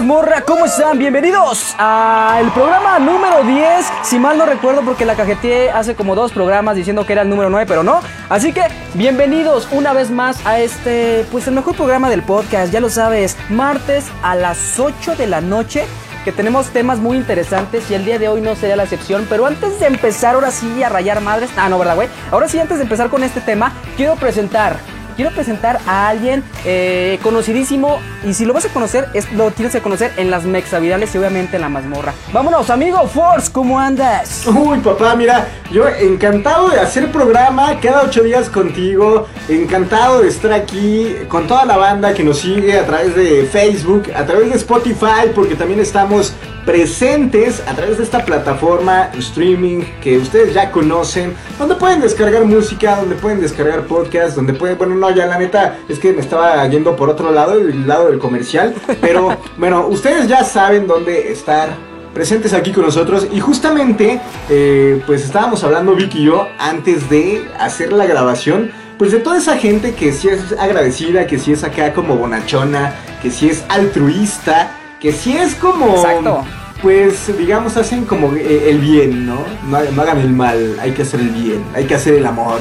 mazmorra? ¿Cómo están? Bienvenidos al programa número 10. Si mal no recuerdo, porque la cajeteé hace como dos programas diciendo que era el número 9, pero no. Así que bienvenidos una vez más a este, pues el mejor programa del podcast. Ya lo sabes, martes a las 8 de la noche. Que tenemos temas muy interesantes y el día de hoy no sería la excepción. Pero antes de empezar, ahora sí a rayar madres. Ah, no, ¿verdad, güey? Ahora sí, antes de empezar con este tema, quiero presentar quiero presentar a alguien eh, conocidísimo. Y si lo vas a conocer, es, lo tienes que conocer en las mexavidales y obviamente en la mazmorra. Vámonos, amigo Force, ¿cómo andas? Uy, papá, mira, yo encantado de hacer programa cada ocho días contigo. Encantado de estar aquí con toda la banda que nos sigue a través de Facebook, a través de Spotify, porque también estamos presentes a través de esta plataforma streaming que ustedes ya conocen, donde pueden descargar música, donde pueden descargar podcast, donde pueden, bueno, no, ya la neta es que me estaba yendo por otro lado, el lado del comercial, pero bueno, ustedes ya saben dónde estar presentes aquí con nosotros y justamente eh, pues estábamos hablando Vicky y yo antes de hacer la grabación pues de toda esa gente que sí es agradecida, que sí es acá como bonachona, que sí es altruista, que sí es como... Exacto. Pues digamos hacen como eh, el bien, ¿no? ¿no? hagan el mal, hay que hacer el bien, hay que hacer el amor.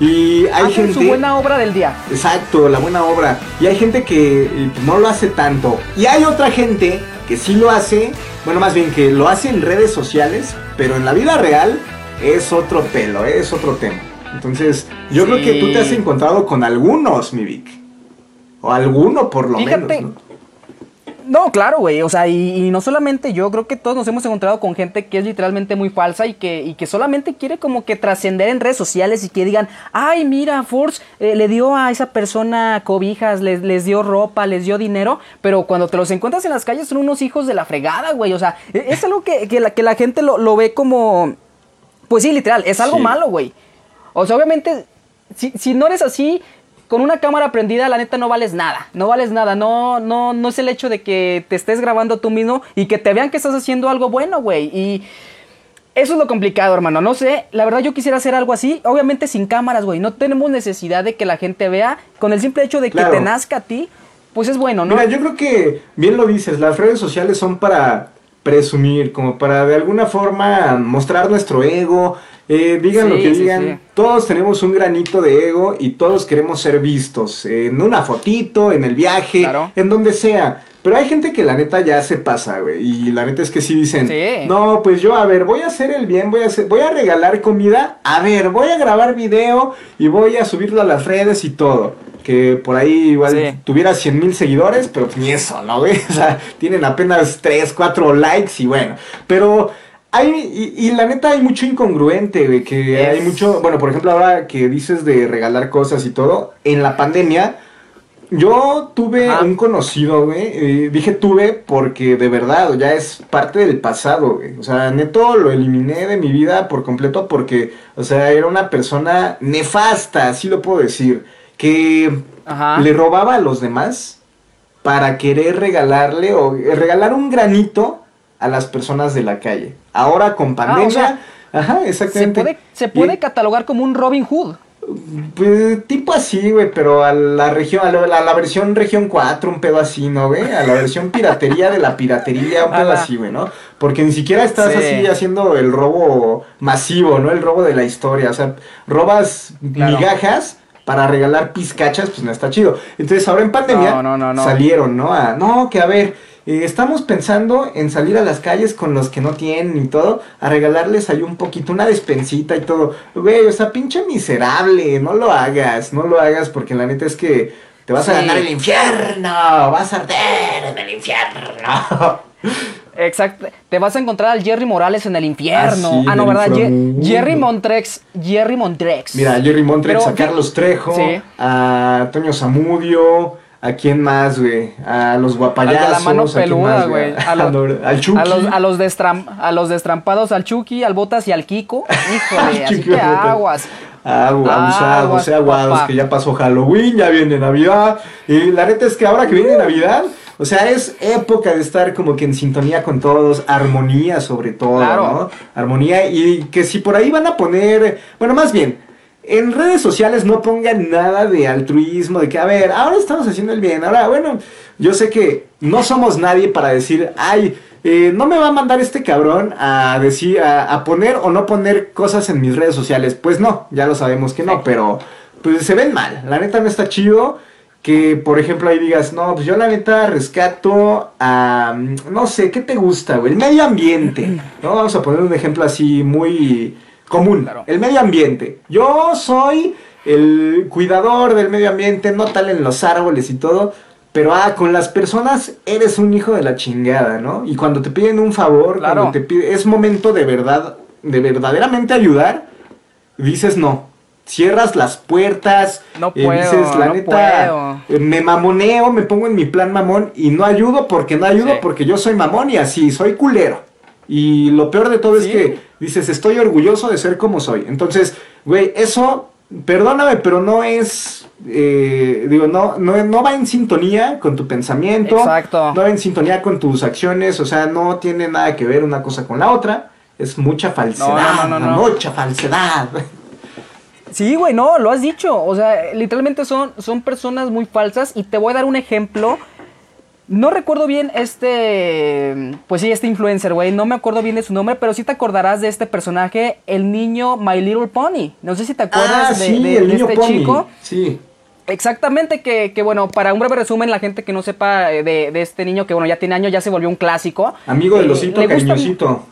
Y hay Hacen gente... su buena obra del día. Exacto, la buena obra. Y hay gente que eh, no lo hace tanto. Y hay otra gente que sí lo hace, bueno, más bien que lo hace en redes sociales, pero en la vida real es otro pelo, es otro tema. Entonces, yo Sí. creo que tú te has encontrado con algunos, mi Vic. O alguno por lo Fíjate. menos. ¿no? No, claro, güey. O sea, y, y no solamente yo, creo que todos nos hemos encontrado con gente que es literalmente muy falsa y que, y que solamente quiere como que trascender en redes sociales y que digan, ay, mira, Force eh, le dio a esa persona cobijas, les, les dio ropa, les dio dinero, pero cuando te los encuentras en las calles son unos hijos de la fregada, güey. O sea, e- es algo que, que la, que la gente lo, lo ve como... Pues sí, literal, es algo Sí. malo, güey. O sea, obviamente, si, si no eres así, con una cámara prendida, la neta no vales nada. No vales nada. No, no, no es el hecho de que te estés grabando tú mismo y que te vean que estás haciendo algo bueno, güey. Y eso es lo complicado, hermano. No sé, la verdad yo quisiera hacer algo así. Obviamente sin cámaras, güey. No tenemos necesidad de que la gente vea. Con el simple hecho de que te nazca a ti, pues es bueno, ¿no? Mira, yo creo que bien lo dices, las redes sociales son para presumir, como para de alguna forma mostrar nuestro ego. Eh, digan Sí, lo que sí, digan, sí. todos tenemos un granito de ego y todos queremos ser vistos en una fotito, en el viaje, Claro. en donde sea. Pero hay gente que la neta ya se pasa, güey. Y la neta es que sí dicen, no, pues yo, a ver, voy a hacer el bien, voy a hacer, voy a regalar comida, a ver, voy a grabar video y voy a subirlo a las redes y todo. Que por ahí igual tuviera 100 mil seguidores, pero ni eso, ¿no, güey? O sea, tienen apenas 3, 4 likes y bueno. Pero hay, y, y la neta hay mucho incongruente, güey, que Es- hay mucho, bueno, por ejemplo, ahora que dices de regalar cosas y todo, en la pandemia, yo tuve Ajá. un conocido, güey, eh, dije tuve porque de verdad, ya es parte del pasado, güey. O sea, neto lo eliminé de mi vida por completo porque, o sea, era una persona nefasta, así lo puedo decir, que Ajá. le robaba a los demás para querer regalarle o eh, regalar un granito a las personas de la calle. Ahora con pandemia, Ah, sea, ajá, Se exactamente. puede, se puede Y- catalogar como un Robin Hood. pues, tipo así, güey, pero a la región, a la, a la versión región 4, un pedo así, ¿no, güey? A la versión piratería de la piratería, un pedo Ajá. así, güey, ¿no? Porque ni siquiera estás Sí. así haciendo el robo masivo, ¿no? El robo de la historia, o sea, robas Claro. migajas para regalar pizcachas, pues no está chido. Entonces ahora en pandemia No, no, no, no. salieron, ¿no? A, no, que a ver, eh, estamos pensando en salir a las calles con los que no tienen y todo, a regalarles ahí un poquito, una despensita y todo. Güey, o sea, pinche miserable, no lo hagas, no lo hagas porque la neta es que te vas a ganar el infierno, vas a arder en el infierno. Exacto. Te vas a encontrar al Jerry Morales en el infierno. Ah, sí, Ah, no, ¿verdad? Ye-. Jerry Montrex. Jerry Montrex. Mira, Jerry Montrex, Pero, a Carlos Trejo, Sí. a Toño Zamudio, ¿a quién más, güey? A los guapayazos. la mano ¿a peluda, más, güey. A, los- al Chucky. a los, a, los destram- a los destrampados, al Chucky, al Botas y al Kiko. Híjole, así que aguas. Agu- abusados, Aguas, eh, aguados, papá. que ya pasó Halloween, ya viene Navidad. Y la neta es que ahora que viene Navidad, o sea, es época de estar como que en sintonía con todos, armonía sobre todo, Claro. ¿no? Armonía y que si por ahí van a poner, bueno, más bien, en redes sociales no pongan nada de altruismo, de que, a ver, ahora estamos haciendo el bien, ahora, bueno, yo sé que no somos nadie para decir, ay, eh, no me va a mandar este cabrón a decir, a, poner o no poner cosas en mis redes sociales. Pues no, ya lo sabemos que no, pero pues se ven mal. La neta no está chido que, por ejemplo, ahí digas, no, pues yo la neta rescato a, no sé, ¿qué te gusta, güey? El medio ambiente, ¿no? Vamos a poner un ejemplo así muy común. El medio ambiente. Yo soy el cuidador del medio ambiente, no tal en los árboles y todo. Pero ah, con las personas eres un hijo de la chingada, ¿no? Y cuando te piden un favor, cuando te pide, es momento de verdad, de verdaderamente ayudar, dices no. Cierras las puertas, no eh, puedo, dices, la neta, eh, me mamoneo, me pongo en mi plan mamón y no ayudo porque no ayudo porque yo soy mamón y así, soy culero. Y lo peor de todo es que dices, estoy orgulloso de ser como soy. Entonces, güey, eso, perdóname, pero no es eh, digo, no, no, no, va en sintonía con tu pensamiento, Exacto. no va en sintonía con tus acciones, o sea, no tiene nada que ver una cosa con la otra, es mucha falsedad, mucha falsedad. Sí, güey, no, lo has dicho, o sea, literalmente son, son personas muy falsas y te voy a dar un ejemplo. No recuerdo bien este, pues sí, este influencer, güey, no me acuerdo bien de su nombre, pero sí te acordarás de este personaje, el niño My Little Pony. No sé si te acuerdas ah, de, de, este chico. Sí. Exactamente, que, que, bueno, para un breve resumen, la gente que no sepa de, de, este niño que bueno, ya tiene años, ya se volvió un clásico. Amigo del eh, osito, cariñosito.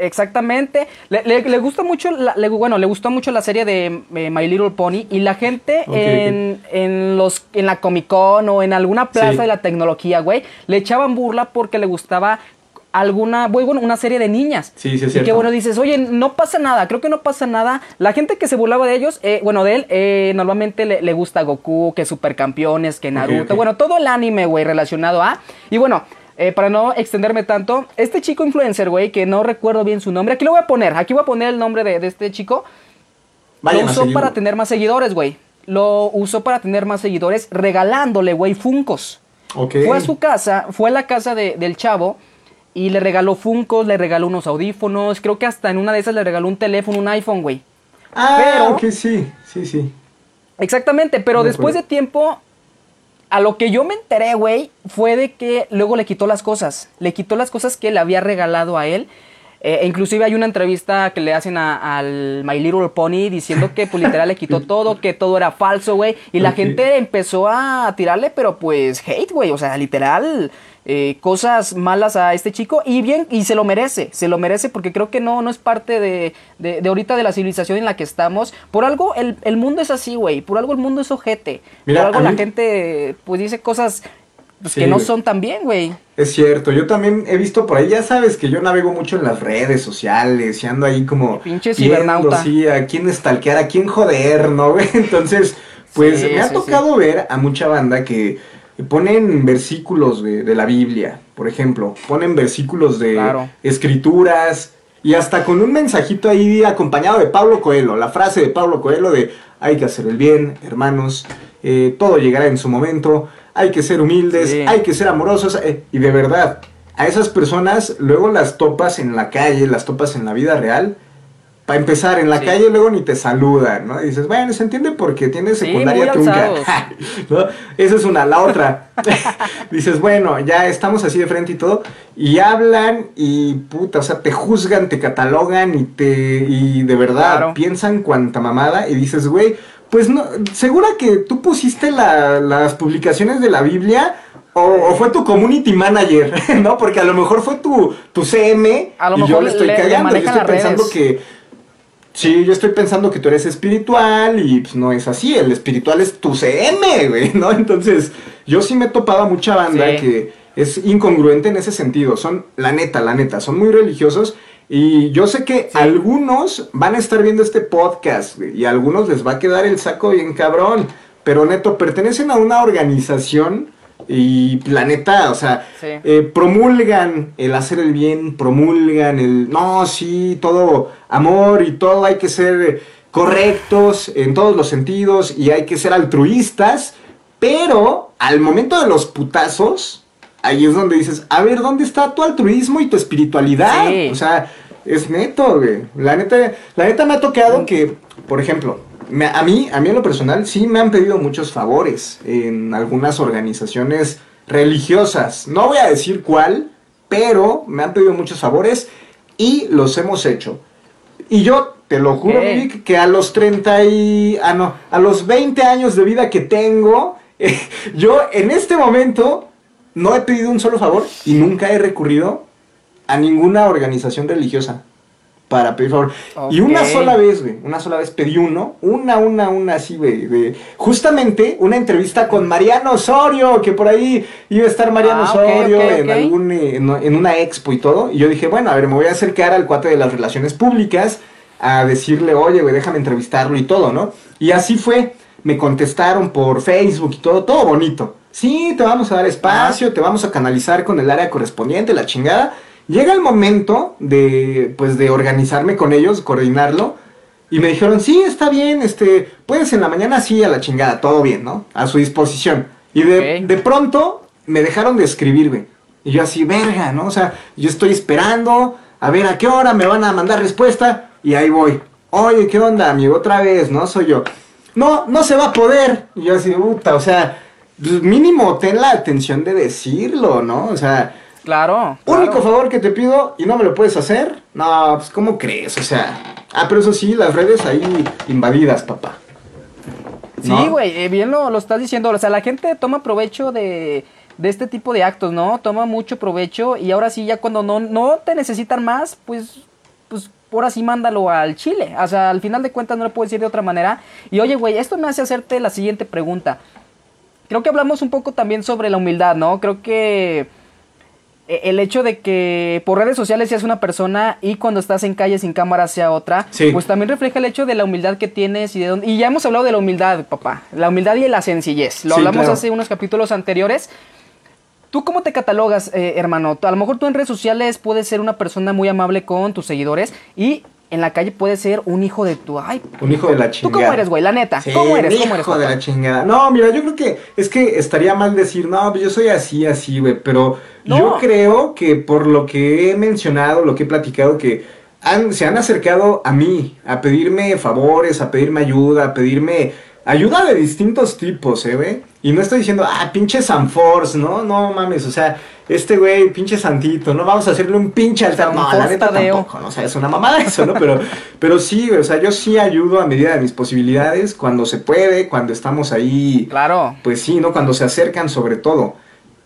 Exactamente. Le, le, gusta mucho, la, le, bueno, le gustó mucho la serie de eh, My Little Pony y la gente en, en, los, en la Comic Con o en alguna plaza de la tecnología, güey, le echaban burla porque le gustaba alguna, bueno, una serie de niñas. Sí, sí, sí. Y que bueno, dices, oye, no pasa nada, creo que no pasa nada. La gente que se burlaba de ellos, eh, bueno, de él, eh, normalmente le, gusta Goku, que Supercampeones, que Naruto, bueno, todo el anime, güey, relacionado a. Y bueno, eh, para no extenderme tanto, este chico influencer, güey, que no recuerdo bien su nombre, aquí lo voy a poner, aquí voy a poner el nombre de, este chico. lo usó para tener más seguidores, güey. Lo usó para tener más seguidores regalándole, güey, Funcos. Fue a su casa, fue a la casa del chavo y le regaló Funkos, le regaló unos audífonos, creo que hasta en una de esas le regaló un teléfono, un iPhone, güey. Ah, pero, sí, sí, sí. Exactamente, pero después de tiempo, a lo que yo me enteré, güey, fue de que luego le quitó las cosas. Le quitó las cosas que le había regalado a él. Eh, e inclusive hay una entrevista que le hacen al My Little Pony diciendo que pues literal le quitó todo, que todo era falso, güey. Y la gente empezó a tirarle, pero pues hate, güey. O sea, literal eh, cosas malas a este chico y bien, y se lo merece, se lo merece porque creo que no, no es parte de, de, ahorita de la civilización en la que estamos. Por algo el, el mundo es así, güey, por algo el mundo es ojete. por algo la gente pues dice cosas pues, que no son tan bien, güey. Es cierto, yo también he visto por ahí, ya sabes que yo navego mucho en las redes sociales y ando ahí como... Pinche cibernauta. Sí, a quién stalkear, a quién joder, ¿no? Entonces, pues me ha tocado ver a mucha banda que ponen versículos de, la Biblia, por ejemplo, ponen versículos de escrituras y hasta con un mensajito ahí acompañado de Pablo Coelho, la frase de Pablo Coelho de hay que hacer el bien, hermanos, eh, todo llegará en su momento, hay que ser humildes, hay que ser amorosos eh, y de verdad, a esas personas luego las topas en la calle, las topas en la vida real para empezar, en la calle luego ni te saludan, ¿no? Y dices, bueno, se entiende porque tienes secundaria trunca. ¿no? Esa es una. La otra, dices, bueno, ya estamos así de frente y todo, y hablan y puta, o sea, te juzgan, te catalogan y te. y de verdad piensan cuanta mamada y dices, güey, pues no, segura que tú pusiste las publicaciones de la Biblia. O, fue tu community manager, ¿no? Porque a lo mejor fue tu, tu CM a lo y yo le estoy cagando. Yo estoy pensando que Sí, yo estoy pensando que tú eres espiritual y pues no es así, el espiritual es tu CM, güey, ¿no? Entonces, yo sí me topaba mucha banda que es incongruente en ese sentido, son, la neta, la neta, son muy religiosos y yo sé que algunos van a estar viendo este podcast y a algunos les va a quedar el saco bien cabrón, pero neto, pertenecen a una organización y la neta, o sea, eh, promulgan el hacer el bien, promulgan el, no, sí, todo amor y todo hay que ser correctos en todos los sentidos y hay que ser altruistas, pero al momento de los putazos, ahí es donde dices, a ver, ¿dónde está tu altruismo y tu espiritualidad? O sea, es neto, güey. La neta, la neta me ha tocado que, por ejemplo, a mí, a mí en lo personal, sí me han pedido muchos favores en algunas organizaciones religiosas. No voy a decir cuál, pero me han pedido muchos favores y los hemos hecho. Y yo te lo juro, Vic, que a los 30 y... Ah, no, a los 20 años de vida que tengo, yo en este momento no he pedido un solo favor y nunca he recurrido a ninguna organización religiosa para pedir favor. Y una sola vez, güey, una sola vez pedí uno, una, una, una así, güey, justamente una entrevista con Mariano Osorio, que por ahí iba a estar Mariano ah, Osorio en algún, en, una expo y todo, y yo dije, bueno, a ver, me voy a acercar al cuate de las relaciones públicas a decirle, oye, güey, déjame entrevistarlo y todo, ¿no? Y así fue, me contestaron por Facebook y todo, todo bonito. Sí, te vamos a dar espacio, te vamos a canalizar con el área correspondiente, la chingada. Llega el momento de, pues, de organizarme con ellos, coordinarlo. Y me dijeron, sí, está bien, este, puedes en la mañana, sí, a la chingada, todo bien, ¿no? A su disposición. Y de, de pronto me dejaron de escribirme. Y yo así, verga, ¿no? O sea, yo estoy esperando, a ver a qué hora me van a mandar respuesta. Y ahí voy. Oye, ¿qué onda, amigo? Otra vez, ¿no? Soy yo. No, no se va a poder. Y yo así, puta, o sea, mínimo ten la atención de decirlo, ¿no? O sea, Claro. Único favor que te pido y no me lo puedes hacer. No, pues ¿cómo crees? O sea. Ah, pero eso sí, las redes ahí invadidas, papá. Sí, güey, eh, bien lo, lo, estás diciendo. O sea, la gente toma provecho de, de, este tipo de actos, ¿no? Toma mucho provecho y ahora sí, ya cuando no, no te necesitan más, pues, pues ahora sí mándalo al chile. O sea, al final de cuentas no lo puedo decir de otra manera. Y oye, güey, esto me hace hacerte la siguiente pregunta. Creo que hablamos un poco también sobre la humildad, ¿no? Creo que e, el hecho de que por redes sociales seas una persona y cuando estás en calle sin cámara sea otra, pues también refleja el hecho de la humildad que tienes y de dónde... Y ya hemos hablado de la humildad, papá. La humildad y la sencillez. Lo hablamos hace unos capítulos anteriores. ¿Tú cómo te catalogas, eh, hermano? A lo mejor tú en redes sociales puedes ser una persona muy amable con tus seguidores y en la calle puede ser un hijo de tu. Ay, un hijo de la chingada. ¿Tú cómo eres, güey? La neta. ¿Cómo eres? Un hijo de la chingada. No, mira, yo creo que es que estaría mal decir, no, pues yo soy así, así, güey. Pero yo creo que por lo que he mencionado, lo que he platicado, que han, se han acercado a mí a pedirme favores, a pedirme ayuda, a pedirme ayuda de distintos tipos, ¿eh, güey? Y no estoy diciendo, ah, pinche Sanforce, ¿no? No mames, o sea, este güey, pinche santito, no vamos a hacerle un pinche altar. No, la neta tampoco, ¿no? O sea, es una mamada eso, ¿no? Pero, pero sí, o sea, yo sí ayudo a medida de mis posibilidades, cuando se puede, cuando estamos ahí. Claro. Pues sí, ¿no? Cuando se acercan sobre todo.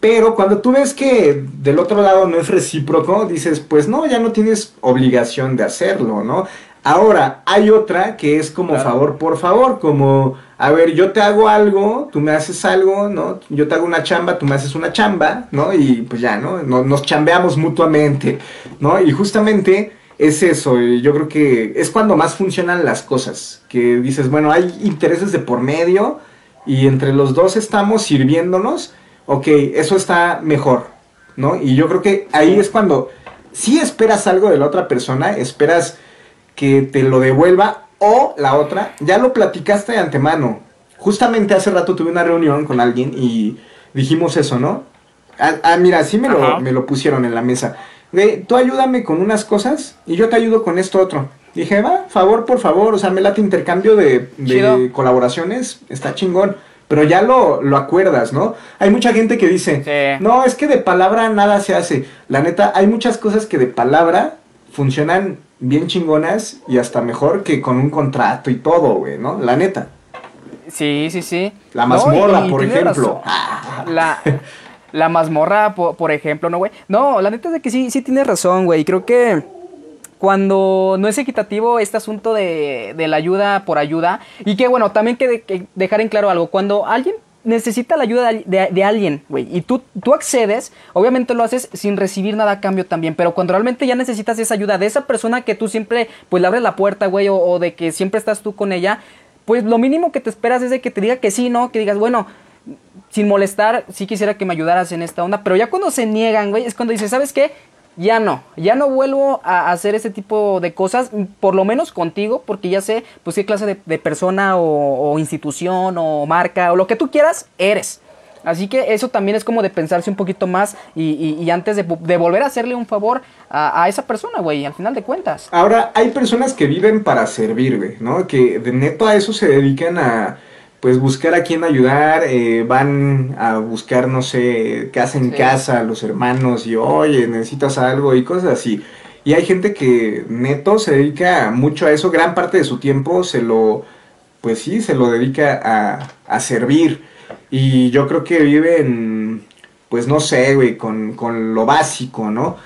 Pero cuando tú ves que del otro lado no es recíproco, dices, pues no, ya no tienes obligación de hacerlo, ¿no? Ahora, hay otra que es como favor por favor, como, a ver, yo te hago algo, tú me haces algo, ¿no? Yo te hago una chamba, tú me haces una chamba, ¿no? Y pues ya, ¿no? Nos, chambeamos mutuamente, ¿no? Y justamente es eso, yo creo que es cuando más funcionan las cosas, que dices, bueno, hay intereses de por medio y entre los dos estamos sirviéndonos, ok, eso está mejor, ¿no? Y yo creo que ahí es cuando, si esperas algo de la otra persona, esperas que te lo devuelva o la otra, ya lo platicaste de antemano. Justamente hace rato tuve una reunión con alguien y dijimos eso, ¿no? Ah, ah mira, así me lo, me lo pusieron en la mesa. tú ayúdame con unas cosas y yo te ayudo con esto otro. Dije, va, favor por favor, o sea, me late intercambio de, de colaboraciones, está chingón. Pero ya lo, lo acuerdas, ¿no? Hay mucha gente que dice, no, es que de palabra nada se hace. La neta, hay muchas cosas que de palabra funcionan bien chingonas y hasta mejor que con un contrato y todo, güey, ¿no? La neta. Sí, sí, sí. La mazmorra, por ejemplo. La, la mazmorra, por, ejemplo, ¿no, güey? No, la neta es de que sí, sí tienes razón, güey. Creo que cuando no es equitativo este asunto de, de la ayuda por ayuda, y que, bueno, también que, que dejar en claro algo, cuando alguien necesita la ayuda de, alguien, güey, y tú, tú accedes, obviamente lo haces sin recibir nada a cambio también, pero cuando realmente ya necesitas esa ayuda de esa persona que tú siempre, pues le abres la puerta, güey, o, de que siempre estás tú con ella, pues lo mínimo que te esperas es de que te diga que sí, ¿no? Que digas, bueno, sin molestar, sí quisiera que me ayudaras en esta onda, pero ya cuando se niegan, güey, es cuando dices, ¿sabes qué? Ya no, ya no vuelvo a hacer ese tipo de cosas, por lo menos contigo, porque ya sé, pues qué clase de, persona o, institución o marca o lo que tú quieras eres. Así que eso también es como de pensarse un poquito más y, antes de, volver a hacerle un favor a, esa persona, güey, al final de cuentas. Ahora, hay personas que viven para servir, güey, ¿no? Que de neto a eso se dedican a, pues, buscar a quién ayudar, eh, van a buscar, no sé, casa en casa, los hermanos, y oye, necesitas algo y cosas así. Y hay gente que neto se dedica mucho a eso, gran parte de su tiempo se lo, pues sí, se lo dedica a, a servir. Y yo creo que viven, pues no sé, güey, con, con lo básico, ¿no?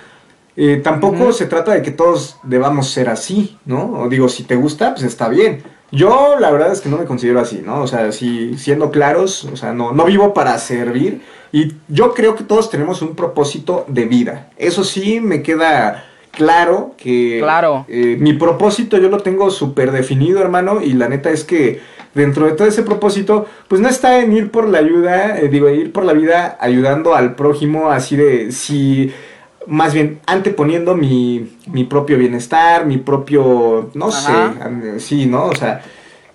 Eh, tampoco se trata de que todos debamos ser así, ¿no? O digo, si te gusta, pues está bien. Yo la verdad es que no me considero así, ¿no? O sea, si siendo claros, o sea, no, no vivo para servir. Y yo creo que todos tenemos un propósito de vida. Eso sí me queda claro que claro. Eh, mi propósito yo lo tengo súper definido, hermano, y la neta es que dentro de todo ese propósito, pues no está en ir por la ayuda, eh, digo, ir por la vida ayudando al prójimo, así de si más bien anteponiendo mi, mi propio bienestar, mi propio, no sé, sí, ¿no? O sea,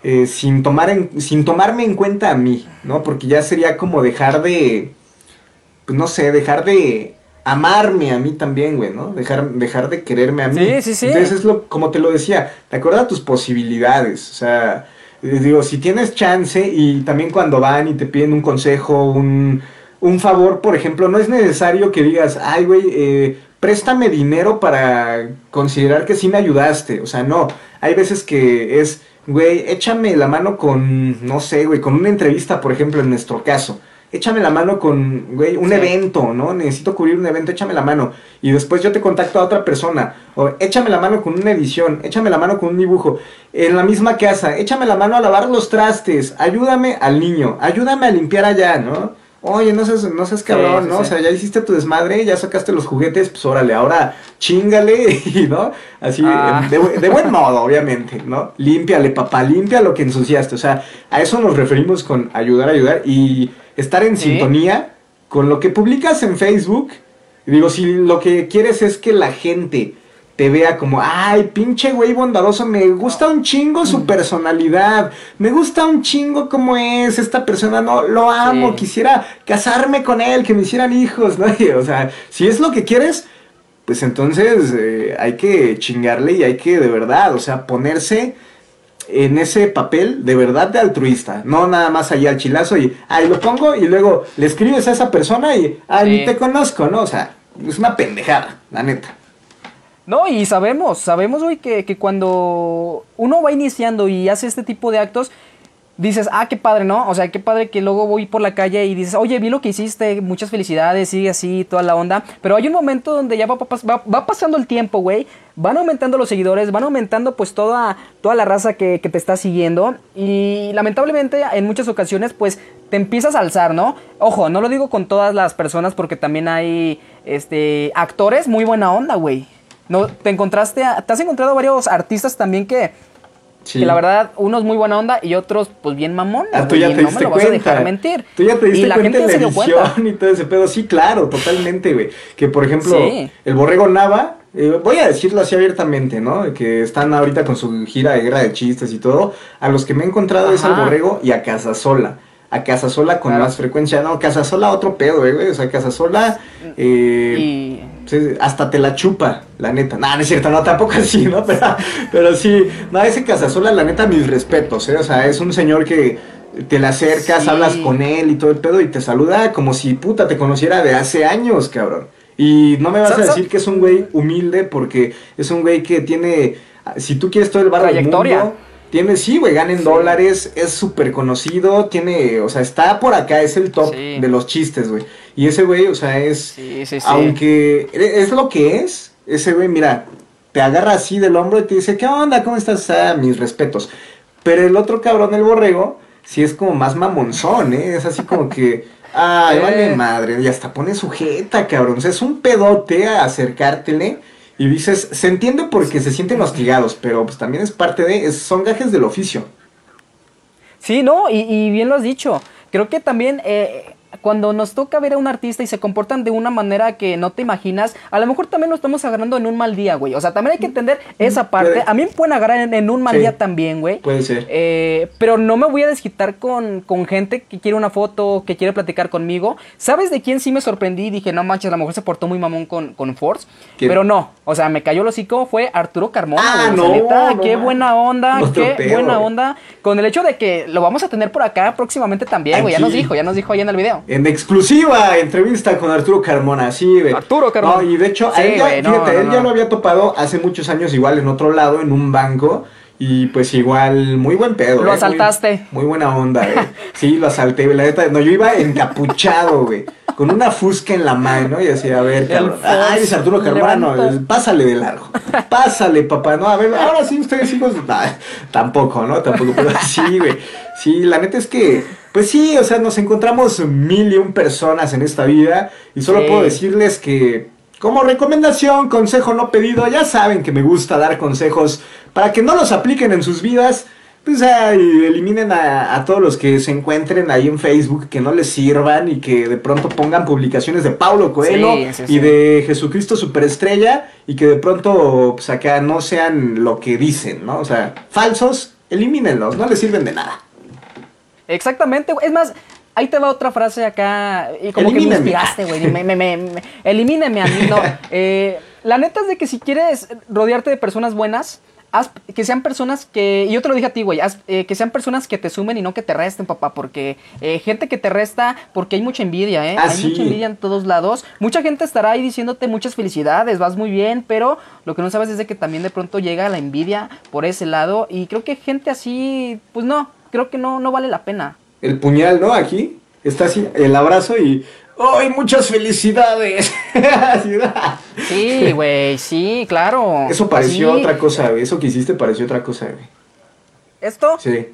eh, sin, tomar en, sin tomarme en cuenta a mí, ¿no? Porque ya sería como dejar de, pues no sé, dejar de amarme a mí también, güey, ¿no? Dejar, dejar de quererme a mí. Sí, sí, sí. Entonces es lo, como te lo decía, te acuerdas tus posibilidades, o sea, eh, digo, si tienes chance y también cuando van y te piden un consejo, un, un favor, por ejemplo, no es necesario que digas, ay, güey, eh, préstame dinero para considerar que sí me ayudaste. O sea, no, hay veces que es, güey, échame la mano con, no sé, güey, con una entrevista, por ejemplo, en nuestro caso échame la mano con, güey, un evento, ¿no? Necesito cubrir un evento, échame la mano. Y después yo te contacto a otra persona. O échame la mano con una edición, échame la mano con un dibujo. En la misma casa, échame la mano a lavar los trastes, ayúdame al niño, ayúdame a limpiar allá, ¿no? Oye, no seas, no seas cabrón, ¿no? O sea, ya hiciste tu desmadre, ya sacaste los juguetes, pues órale, ahora chingale, ¿no? Así, ah. de, de, buen modo, obviamente, ¿no? Límpiale, papá, limpia lo que ensuciaste. O sea, a eso nos referimos con ayudar, ayudar. Y estar en sintonía con lo que publicas en Facebook. Digo, si lo que quieres es que la gente te vea como, ay, pinche güey bondadoso, me gusta un chingo su personalidad, me gusta un chingo cómo es esta persona, no, lo amo, quisiera casarme con él, que me hicieran hijos, ¿no? O sea, si es lo que quieres, pues entonces eh, hay que chingarle y hay que de verdad, o sea, ponerse en ese papel de verdad de altruista, no nada más allá al chilazo y ahí lo pongo y luego le escribes a esa persona y ay, ni te conozco, ¿no? O sea, es una pendejada, la neta. No, y sabemos, sabemos, hoy que, que cuando uno va iniciando y hace este tipo de actos, dices, ah, qué padre, ¿no? O sea, qué padre que luego voy por la calle y dices, oye, vi lo que hiciste, muchas felicidades, sigue así, toda la onda. Pero hay un momento donde ya va, va, pasando el tiempo, güey. Van aumentando los seguidores, van aumentando pues toda, toda la raza que, que, te está siguiendo. Y lamentablemente en muchas ocasiones pues te empiezas a alzar, ¿no? Ojo, no lo digo con todas las personas porque también hay este, actores muy buena onda, güey. No, te encontraste, te has encontrado varios artistas también que que la verdad, unos muy buena onda y otros, pues bien mamón. Ah, tú ya te diste cuenta. mentir. Tú ya te diste y la cuenta gente en la edición y todo ese pedo. Sí, claro, totalmente, güey. Que por ejemplo, el Borrego Nava, eh, voy a decirlo así abiertamente, ¿no? Que están ahorita con su gira de guerra de chistes y todo. A los que me he encontrado es al Borrego y a Casasola a Casasola con más frecuencia. No, Casasola otro pedo, eh, güey. O sea, Casasola eh, hasta te la chupa, la neta. No, no es cierto, no, tampoco así, ¿no? Pero, pero sí, no, ese Casasola, la neta, mis respetos, ¿eh? O sea, es un señor que te le acercas, hablas con él y todo el pedo y te saluda como si puta te conociera de hace años, cabrón. Y no me vas a decir que es un güey humilde porque es un güey que tiene, si tú quieres todo el barrio del mundo tiene, sí, güey, gana en dólares, es súper conocido, tiene, o sea, está por acá, es el top de los chistes, güey. Y ese güey, o sea, es, sí, aunque es lo que es, ese güey, mira, te agarra así del hombro y te dice, ¿qué onda? ¿Cómo estás? sea, mis respetos. Pero el otro cabrón, el borrego, sí es como más mamonzón, ¿eh? Es así como que, ay, vale madre, y hasta pone sujeta, cabrón. O sea, es un pedote a acercártele y dices, se entiende porque se sienten hostigados, pero pues también es parte de, son gajes del oficio. Sí, no, y, bien lo has dicho. Creo que también eh, cuando nos toca ver a un artista y se comportan de una manera que no te imaginas, a lo mejor también lo estamos agarrando en un mal día, güey. O sea, también hay que entender esa parte. A mí me pueden agarrar en, un mal día también, güey. Puede ser. Eh, pero no me voy a desquitar con, con gente que quiere una foto, que quiere platicar conmigo. ¿Sabes de quién sí me sorprendí? Dije, no manches, a lo mejor se portó muy mamón con, con Force. Pero no, o sea, me cayó el hocico, fue Arturo Carmona. Ah, no, qué buena onda, qué buena onda. Con el hecho de que lo vamos a tener por acá próximamente también, güey. Ya nos dijo, ya nos dijo ahí en el video. En exclusiva entrevista con Arturo Carmona, sí, güey. Arturo Carmona. No, y de hecho, él, ya, fíjate, él ya lo había topado hace muchos años igual en otro lado, en un banco. Y pues igual, muy buen pedo. Lo eh, asaltaste. Muy, buena onda, güey. Sí, lo asalté, La neta, no, yo iba encapuchado, güey. Con una fusca en la mano y así, a ver, cabrón. Ay, es Arturo Carmona, no, pásale de largo. Pásale, papá. No, a ver, ahora sí, ustedes hijos. tampoco, ¿no? Tampoco, pero sí, güey. Sí, la neta es que, pues sí, o sea, nos encontramos mil y un personas en esta vida. Y solo puedo decirles que como recomendación, consejo no pedido, ya saben que me gusta dar consejos para que no los apliquen en sus vidas. Pues eliminen a, todos los que se encuentren ahí en Facebook que no les sirvan y que de pronto pongan publicaciones de Paulo Coelho y de Jesucristo Superestrella y que de pronto pues acá no sean lo que dicen, ¿no? O sea, falsos, elimínenlos, no les sirven de nada. Exactamente, es más, Ahí te va otra frase acá. Y como que me inspiraste, güey. elimíneme a mí. No. Eh, la neta es de que si quieres rodearte de personas buenas, haz, que sean personas que. Y yo te lo dije a ti, güey. Eh, que sean personas que te sumen y no que te resten, papá. Porque eh, gente que te resta, porque hay mucha envidia, ¿eh? Ah, hay mucha envidia en todos lados. Mucha gente estará ahí diciéndote muchas felicidades, vas muy bien. Pero lo que no sabes es de que también de pronto llega la envidia por ese lado. Y creo que gente así, pues no. Creo que no, no vale la pena el puñal, ¿no? Aquí está así, el abrazo y ¡Ay, muchas felicidades! sí, güey, sí, claro. Eso pareció otra cosa, güey. Eso que hiciste pareció otra cosa, güey. ¿Esto? Sí.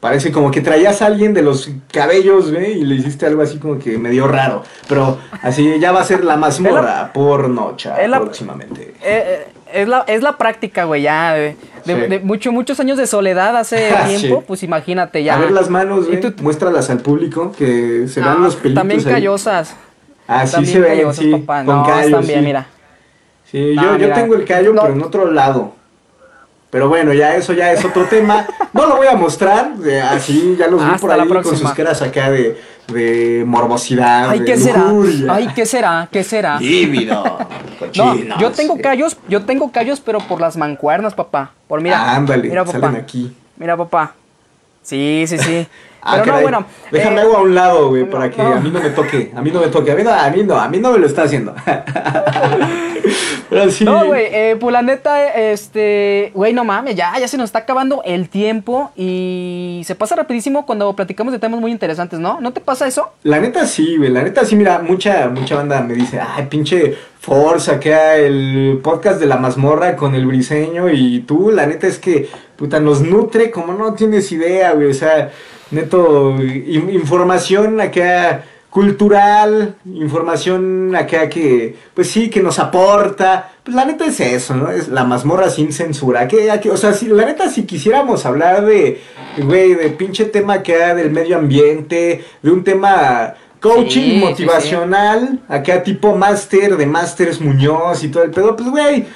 Parece como que traías a alguien de los cabellos, güey, y le hiciste algo así como que medio raro. Pero así ya va a ser la mazmorra por noche próximamente. Eh, eh, es la, es la práctica, güey, ya. De, muchos años de soledad hace tiempo, pues imagínate ya. A ver las manos, güey, muéstralas al público, que se vean los pelitos También callosas. Así se ven, sí, papá. con callos, también, mira. Sí, yo, yo tengo el callo, pero en otro lado. Pero bueno, ya eso ya es otro tema. No lo voy a mostrar, así ya los vi por ahí con sus caras acá de, de morbosidad. Ay, ¿qué será? Ay, ¿qué será? ¿Qué será? Lívido. no, yo tengo callos, yo tengo callos, pero por las mancuernas, papá. Por mira. ándale, mira, papá. salen aquí. Mira, papá. Sí, sí, sí. Ah, pero no, bueno. Déjame eh, a un lado, güey, para que a mí no me toque. A mí no me toque. A mí no, a mí no, a mí no me lo está haciendo. No, güey, eh, pues la neta, este, güey, no mames, ya, ya se nos está acabando el tiempo y se pasa rapidísimo cuando platicamos de temas muy interesantes, ¿no? ¿No te pasa eso? La neta sí, güey, la neta sí, mira, mucha, mucha banda me dice, ay, pinche Forza, queda el podcast de la mazmorra con el briseño y tú, la neta es que, puta, nos nutre como no tienes idea, güey, o sea, neto, información acá cultural, información acá que, pues sí, que nos aporta. Pues la neta es eso, ¿no? Es la mazmorra sin censura. Que, o sea, si, la neta, si quisiéramos hablar de, güey, de pinche tema que del medio ambiente, de un tema coaching motivacional, acá tipo máster de Masters Muñoz y todo el pedo, pues güey,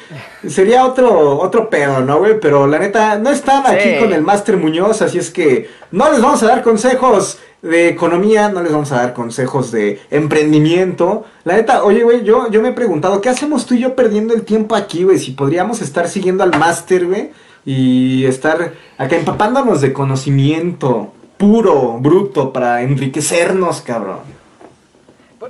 sería otro otro pedo, ¿no, güey? Pero la neta, no están aquí con el Máster Muñoz, así es que no les vamos a dar consejos de economía, no les vamos a dar consejos de emprendimiento. La neta, oye, güey, yo, yo me he preguntado, ¿qué hacemos tú y yo perdiendo el tiempo aquí, güey? Si podríamos estar siguiendo al máster, güey, y estar acá empapándonos de conocimiento puro, bruto, para enriquecernos, cabrón.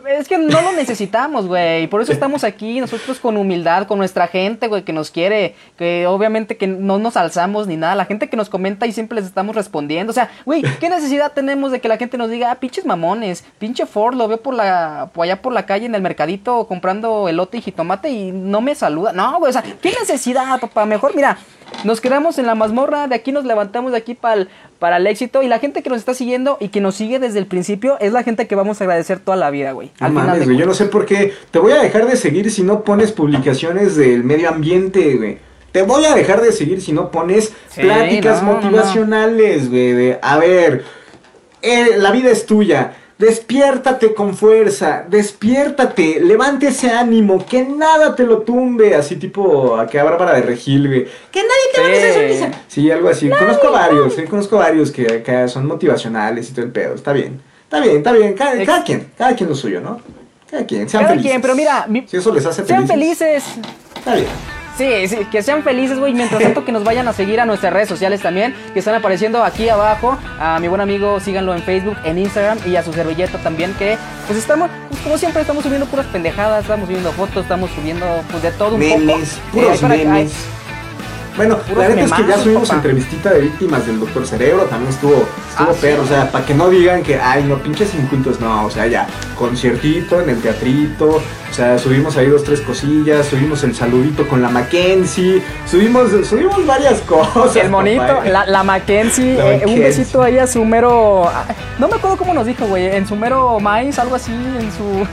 Es que no lo necesitamos, güey. Por eso estamos aquí, nosotros con humildad, con nuestra gente, güey, que nos quiere, que obviamente que no nos alzamos ni nada. La gente que nos comenta y siempre les estamos respondiendo. O sea, güey, ¿qué necesidad tenemos de que la gente nos diga, ah, pinches mamones, pinche Ford, lo veo por la, por allá por la calle en el mercadito comprando elote y jitomate y no me saluda? No, güey, o sea, ¿qué necesidad, papá? Mejor, mira, nos quedamos en la mazmorra, de aquí nos levantamos de aquí para el, para el éxito. Y la gente que nos está siguiendo y que nos sigue desde el principio es la gente que vamos a agradecer toda la vida, güey. No mames, güey, yo no sé por qué. Te voy a dejar de seguir si no pones publicaciones del medio ambiente, güey. Te voy a dejar de seguir si no pones pláticas motivacionales, güey. a ver, eh, la vida es tuya Despiértate con fuerza, despiértate, levante ese ánimo, que nada te lo tumbe, así tipo a que Bárbara de Regil, güey. Que nadie te va a hacer sonrisa. Sí, algo así. conozco varios, eh, conozco varios que, que son motivacionales y todo el pedo. Está bien, está bien, está bien. Cada, Ex- cada quien, cada quien lo suyo, ¿no? Cada quien, sean Cada felices. quien, pero mira, mi- si eso les hace sean felices, felices. Está bien. Sí, sí, que sean felices, güey. Mientras tanto, que nos vayan a seguir a nuestras redes sociales también, que están apareciendo aquí abajo. A mi buen amigo, síganlo en Facebook, en Instagram y a su servilleta también, que pues estamos, pues, como siempre, estamos subiendo puras pendejadas, estamos subiendo fotos, estamos subiendo pues de todo un Memes, poco. puros Eh, para memes. Bueno, la neta es que ya subimos papá. entrevistita de víctimas del Doctor Cerebro, también estuvo, estuvo Ah, sí. perro, o sea, para que no digan que, ay, no, pinches incultos, no, o sea, ya, conciertito en el teatrito, o sea, subimos ahí dos, tres cosillas, subimos el saludito con la Mackenzie, subimos, subimos varias cosas. El monito, papá, la, la Mackenzie, La eh, un besito ahí a su mero. No me acuerdo cómo nos dijo, güey. En su mero maíz, algo así, en su.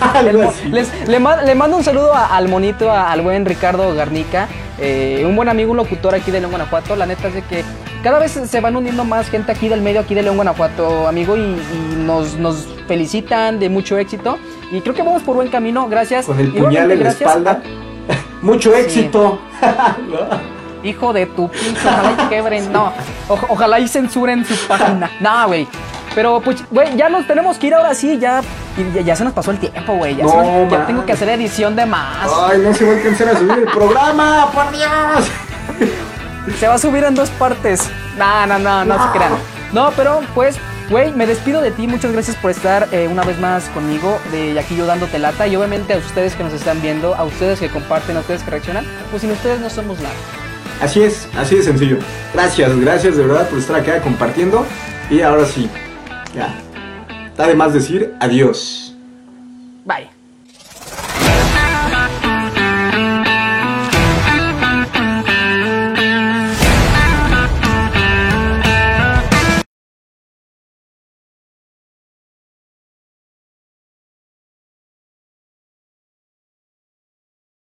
Algo así. les- le, ma- le mando un saludo a- al monito, a- al buen Ricardo Garnica, eh, un buen amigo, un locutor aquí de León, Guanajuato. La neta es de que cada vez se van uniendo más gente aquí del medio, aquí de León, Guanajuato, amigo, y, y nos, nos felicitan de mucho éxito. Y creo que vamos por buen camino, gracias. Con el puñal en la espalda. Mucho éxito. Hijo de tu pinche, ojalá y quebren. No, o- ojalá y censuren su página. No, güey. Pero, pues, güey, ya nos tenemos que ir ahora sí. Ya, ya, ya se nos pasó el tiempo, güey. Ya, No, ya tengo que hacer edición de más. Ay, no se va a alcanzar a subir el programa, por Dios. Se va a subir en dos partes. No, no, no, no, se crean. No, pero, pues, güey, me despido de ti. Muchas gracias por estar eh, una vez más conmigo. De aquí yo dándote lata. Y obviamente a ustedes que nos están viendo, a ustedes que comparten, a ustedes que reaccionan. Pues sin ustedes no somos nada. Así es, así de sencillo. Gracias, gracias de verdad por estar acá compartiendo. Y ahora sí, ya. Está de más decir adiós. Bye.